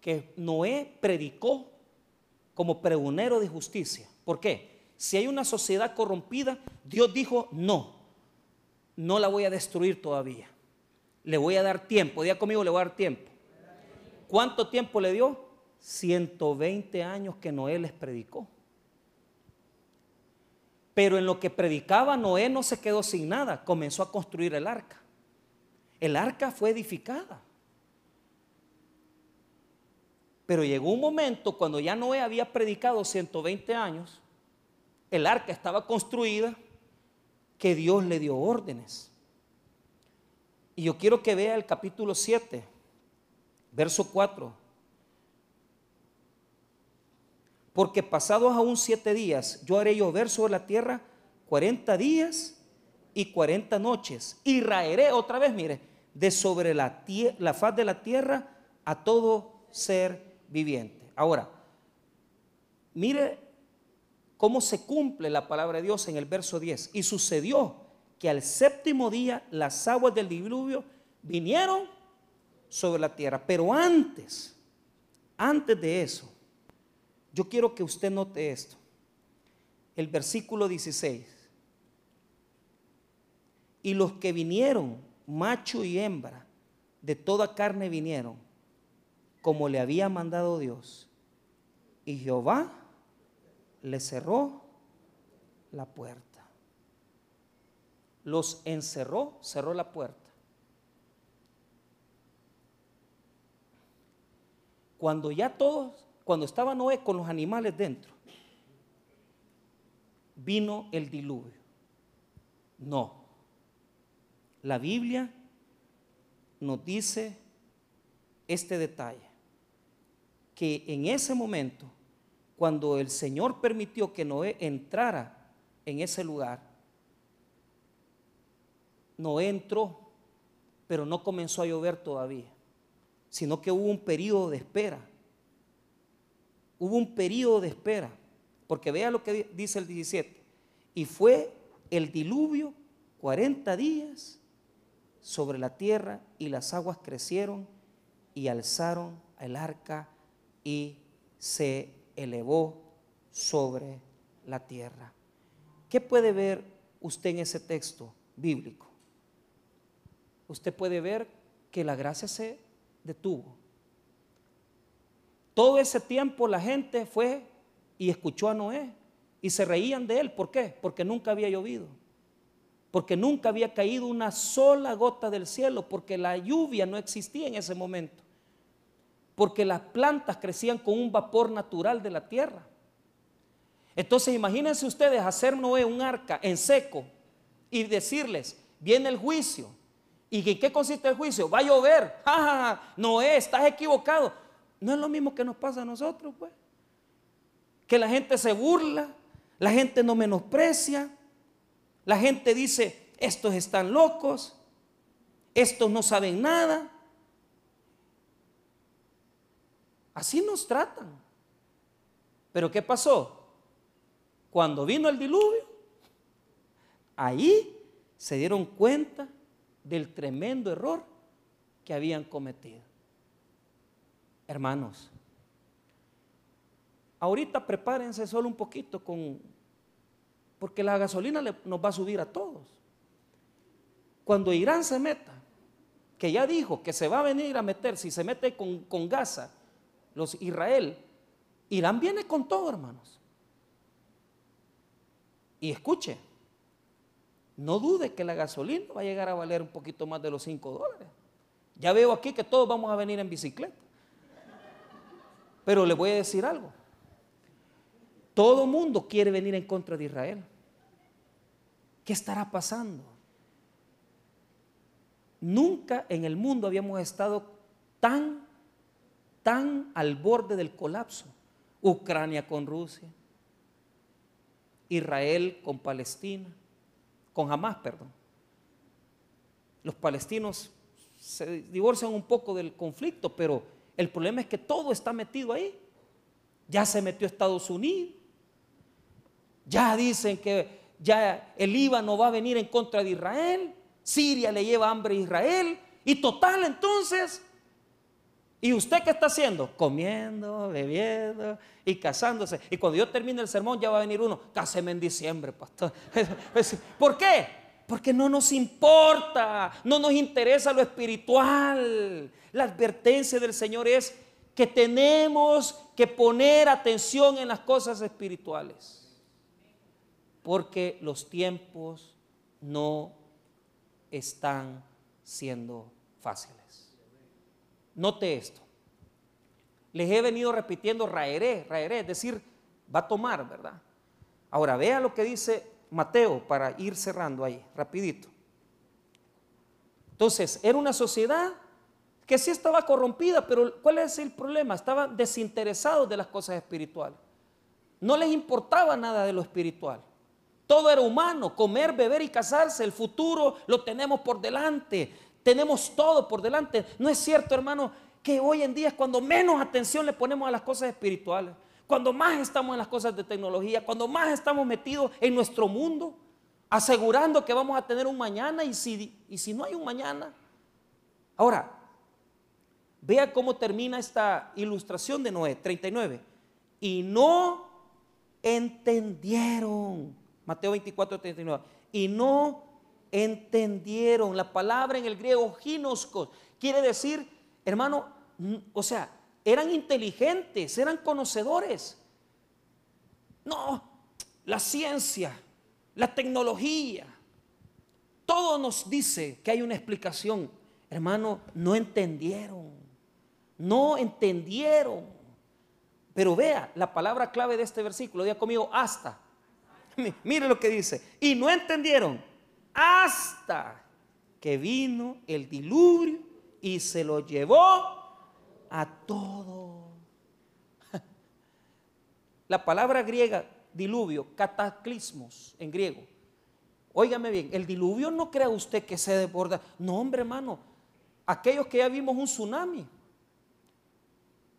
que Noé predicó como pregonero de justicia. ¿Por qué? Si hay una sociedad corrompida, Dios dijo, no, no la voy a destruir todavía. Le voy a dar tiempo. Diga conmigo, le voy a dar tiempo. ¿Cuánto tiempo le dio? 120 años que Noé les predicó. Pero en lo que predicaba Noé no se quedó sin nada, comenzó a construir el arca el arca fue edificada. Pero llegó un momento cuando ya Noé había predicado 120 años, el arca estaba construida, que Dios le dio órdenes. Y yo quiero que vea el capítulo 7, verso 4. Porque pasados aún siete días, yo haré llover sobre la tierra 40 días y 40 noches. Y raeré otra vez, mire, de sobre la, la faz de la tierra a todo ser viviente. Ahora, mire cómo se cumple la palabra de Dios en el verso 10. Y sucedió que al séptimo día las aguas del diluvio vinieron sobre la tierra. Pero antes, antes de eso, yo quiero que usted note esto. El versículo 16. Y los que vinieron macho y hembra, de toda carne vinieron, como le había mandado Dios. Y Jehová le cerró la puerta. Los encerró, cerró la puerta. Cuando ya todos, cuando estaba Noé con los animales dentro, vino el diluvio. No, la Biblia nos dice este detalle, que en ese momento, cuando el Señor permitió que Noé entrara en ese lugar, Noé entró, pero no comenzó a llover todavía, sino que hubo un periodo de espera. Hubo un periodo de espera, porque vea lo que dice el 17, y fue el diluvio 40 días sobre la tierra y las aguas crecieron y alzaron el arca y se elevó sobre la tierra. ¿Qué puede ver usted en ese texto bíblico? Usted puede ver que la gracia se detuvo. Todo ese tiempo la gente fue y escuchó a Noé y se reían de él. ¿Por qué? Porque nunca había llovido porque nunca había caído una sola gota del cielo, porque la lluvia no existía en ese momento, porque las plantas crecían con un vapor natural de la tierra. Entonces imagínense ustedes hacer Noé un arca en seco y decirles, viene el juicio, ¿Y en qué consiste el juicio? Va a llover. Ja, Noé, estás equivocado. No es lo mismo que nos pasa a nosotros, pues. Que la gente se burla, la gente no menosprecia, la gente dice, estos están locos, estos no saben nada. Así nos tratan. Pero ¿qué pasó? Cuando vino el diluvio, ahí se dieron cuenta del tremendo error que habían cometido. Hermanos, ahorita prepárense solo un poquito con, porque la gasolina nos va a subir a todos. Cuando Irán se meta, que ya dijo que se va a venir a meter, si se mete con, con Gaza, los Israel, Irán viene con todo, hermanos. Y escuche, no dude que la gasolina va a llegar a valer un poquito más de los 5 dólares. Ya veo aquí que todos vamos a venir en bicicleta. Pero le voy a decir algo. Todo mundo quiere venir en contra de Israel. ¿Qué estará pasando? Nunca en el mundo habíamos estado tan, tan al borde del colapso. Ucrania con Rusia, Israel con Palestina, con Hamas, perdón. Los palestinos se divorcian un poco del conflicto, pero el problema es que todo está metido ahí. Ya se metió Estados Unidos. Ya dicen que ya el Líbano va a venir en contra de Israel. Siria le lleva hambre a Israel. Y total, entonces, ¿Y usted qué está haciendo? Comiendo, bebiendo y casándose. Y cuando yo termine el sermón ya va a venir uno, cáseme en diciembre, pastor. ¿Por qué? Porque no nos importa, no nos interesa lo espiritual. La advertencia del Señor es que tenemos que poner atención en las cosas espirituales. Porque los tiempos no están siendo fáciles. Note esto. Les he venido repitiendo raeré, raeré, es decir, va a tomar, ¿verdad? Ahora vea lo que dice Mateo para ir cerrando ahí, rapidito. Entonces, era una sociedad que sí estaba corrompida, pero ¿cuál es el problema? Estaban desinteresados de las cosas espirituales. No les importaba nada de lo espiritual. Todo era humano, comer, beber y casarse. El futuro lo tenemos por delante. Tenemos todo por delante. No es cierto, hermano, que hoy en día es cuando menos atención le ponemos a las cosas espirituales, cuando más estamos en las cosas de tecnología, cuando más estamos metidos en nuestro mundo, asegurando que vamos a tener un mañana y si, y si no hay un mañana. Ahora, vea cómo termina esta ilustración de Noé, 39. Y no entendieron, Mateo 24, 39, y no entendieron. La palabra en el griego ginoscos quiere decir, hermano, o sea, eran inteligentes, eran conocedores. No, la ciencia, la tecnología, todo nos dice que hay una explicación. Hermano, no entendieron, no entendieron. Pero vea la palabra clave de este versículo, diga conmigo, hasta. Mire lo que dice. Y no entendieron hasta que vino el diluvio y se lo llevó a todo. La palabra griega diluvio, cataclismos en griego. Óigame bien, el diluvio no crea usted que se desborda. No, hombre, hermano. Aquellos que ya vimos un tsunami.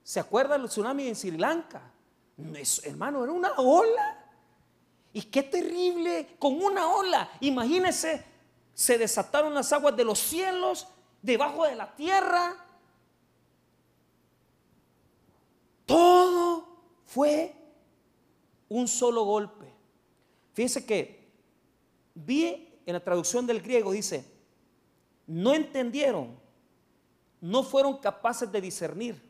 ¿Se acuerdan del tsunami en Sri Lanka? hermano, era una ola y qué terrible, con una ola. Imagínense, se desataron las aguas de los cielos, debajo de la tierra. Todo fue un solo golpe. Fíjense que vi en la traducción del griego, dice, no entendieron, no fueron capaces de discernir.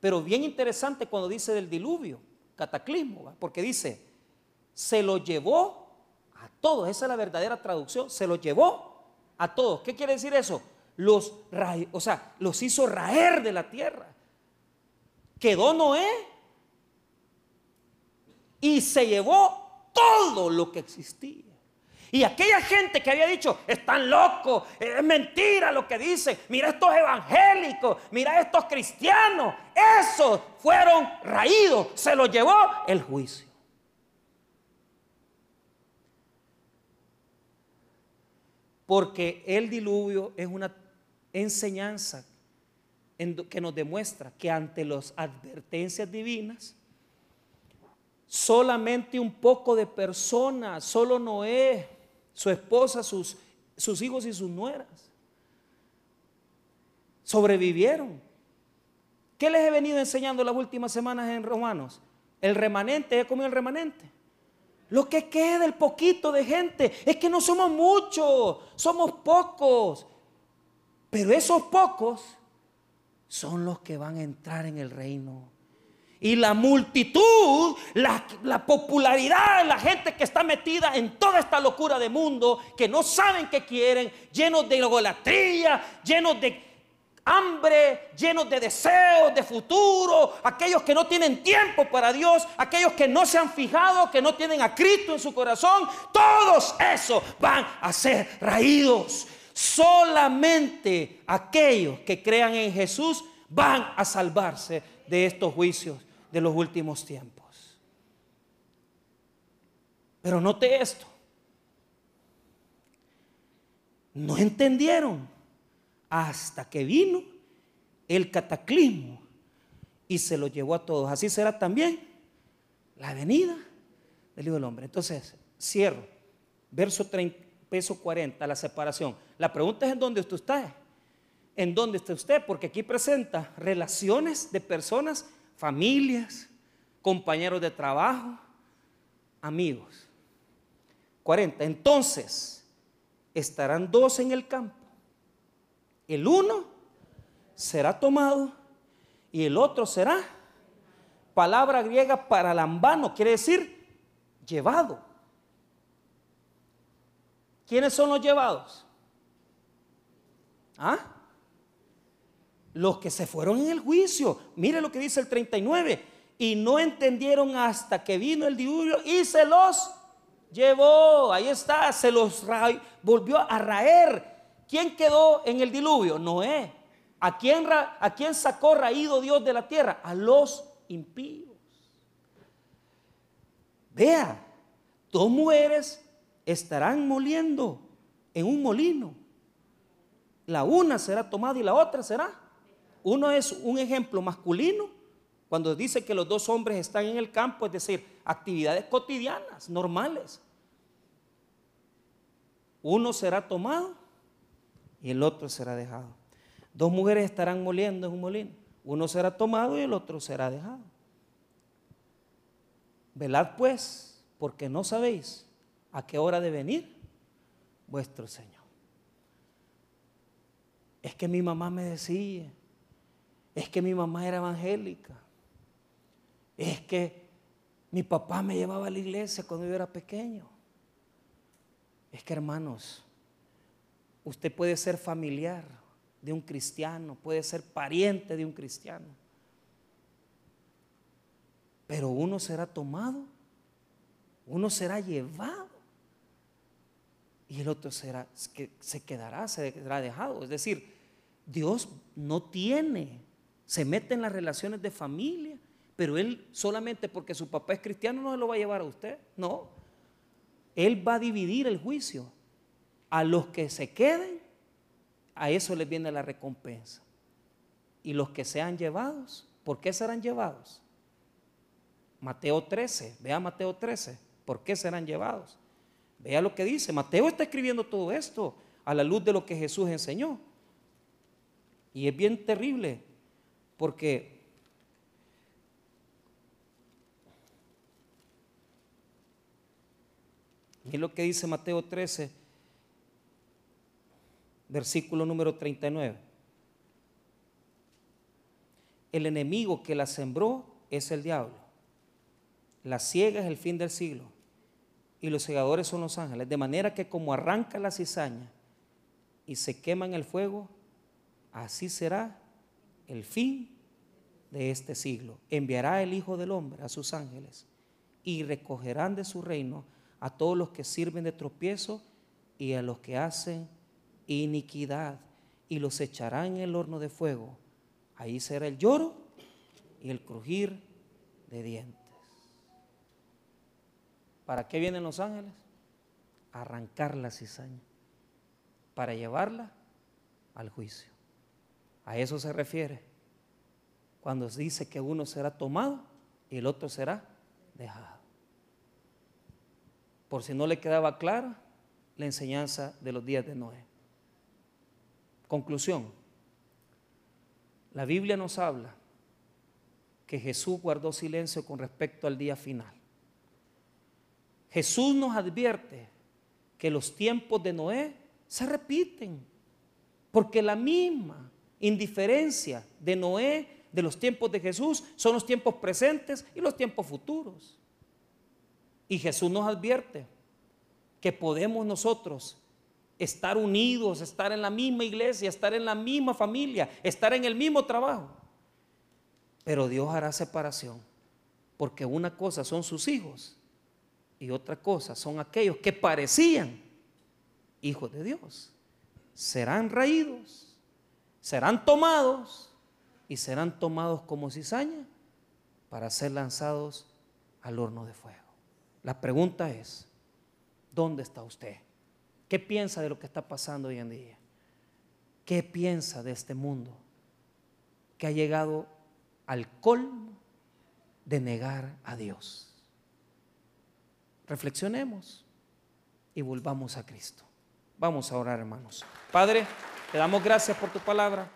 Pero bien interesante cuando dice del diluvio, cataclismo, porque dice, se lo llevó a todos. Esa es la verdadera traducción. Se lo llevó a todos. ¿Qué quiere decir eso? Los, o sea, los hizo raer de la tierra. Quedó Noé y se llevó todo lo que existía. Y aquella gente que había dicho, están locos, es mentira lo que dicen, mira estos evangélicos, mira estos cristianos, esos fueron raídos, se los llevó el juicio. Porque el diluvio es una enseñanza que nos demuestra que ante las advertencias divinas, solamente un poco de personas, solo Noé, su esposa, sus, hijos y sus nueras, sobrevivieron. ¿Qué les he venido enseñando las últimas semanas en Romanos? El remanente, ¿he comido el remanente? Lo que queda, el poquito de gente, es que no somos muchos, somos pocos. Pero esos pocos son los que van a entrar en el reino. Y la multitud, la, popularidad, la gente que está metida en toda esta locura de mundo, que no saben qué quieren, llenos de idolatría, llenos de hambre, llenos de deseos, de futuro, aquellos que no tienen tiempo para Dios, aquellos que no se han fijado, que no tienen a Cristo en su corazón, todos esos van a ser raídos. Solamente aquellos que crean en Jesús van a salvarse de estos juicios de los últimos tiempos. Pero note esto. No entendieron hasta que vino el cataclismo y se lo llevó a todos. Así será también la venida del Hijo del Hombre. Entonces, cierro. Verso 30, peso 40, la separación. La pregunta es en dónde usted está. ¿En dónde está usted? Porque aquí presenta relaciones de personas, familias, compañeros de trabajo, amigos. 40. Entonces, estarán dos en el campo. El uno será tomado y el otro será, palabra griega para lambano, quiere decir llevado. ¿Quiénes son los llevados? ¿Ah? Los que se fueron en el juicio. Mire lo que dice el 39. Y no entendieron hasta que vino el diluvio y se los llevó. Ahí está, se los volvió a raer. ¿Quién quedó en el diluvio? Noé. ¿A quién, ¿A quién sacó raído Dios de la tierra? A los impíos. Vea, dos mujeres estarán moliendo en un molino. La una será tomada y la otra será. Uno es un ejemplo masculino cuando dice que los dos hombres están en el campo, es decir, actividades cotidianas, normales. Uno será tomado y el otro será dejado. Dos mujeres estarán moliendo en un molino. Uno será tomado y el otro será dejado. Velad pues, porque no sabéis a qué hora de venir vuestro Señor. Es que mi mamá me decía, es que mi mamá era evangélica, es que mi papá me llevaba a la iglesia cuando yo era pequeño. Es que hermanos, usted puede ser familiar de un cristiano, puede ser pariente de un cristiano, pero uno será tomado, uno será llevado y el otro será, que se quedará, se quedará dejado. Es decir, Dios no tiene, se mete en las relaciones de familia, pero Él solamente porque su papá es cristiano no se lo va a llevar a usted, no. Él va a dividir el juicio. A los que se queden, a eso les viene la recompensa. Y los que sean llevados, ¿por qué serán llevados? Mateo 13, vea Mateo 13, ¿por qué serán llevados? Vea lo que dice. Mateo está escribiendo todo esto a la luz de lo que Jesús enseñó. Y es bien terrible porque es lo que dice Mateo 13, versículo número 39. El enemigo que la sembró es el diablo. La ciega es el fin del siglo y los segadores son los ángeles. De manera que como arranca la cizaña y se quema en el fuego, así será el fin de este siglo. Enviará el Hijo del Hombre a sus ángeles y recogerán de su reino a todos los que sirven de tropiezo y a los que hacen iniquidad, y los echará en el horno de fuego. Ahí será el lloro y el crujir de dientes. ¿Para qué vienen los ángeles? arrancar la cizaña, para llevarla al juicio. A eso se refiere cuando dice que uno será tomado y el otro será dejado. Por si no le quedaba clara la enseñanza de los días de Noé. Conclusión. La Biblia nos habla que Jesús guardó silencio con respecto al día final. Jesús nos advierte que los tiempos de Noé se repiten, porque la misma indiferencia de Noé de los tiempos de Jesús son los tiempos presentes y los tiempos futuros. Y Jesús nos advierte que podemos nosotros estar unidos, estar en la misma iglesia, estar en la misma familia, estar en el mismo trabajo. Pero Dios hará separación, porque una cosa son sus hijos y otra cosa son aquellos que parecían hijos de Dios. Serán raídos, serán tomados y serán tomados como cizaña para ser lanzados al horno de fuego. La pregunta es, ¿dónde está usted? ¿Qué piensa de lo que está pasando hoy en día? ¿Qué piensa de este mundo que ha llegado al colmo de negar a Dios? Reflexionemos y volvamos a Cristo. Vamos a orar, hermanos. Padre, te damos gracias por tu palabra.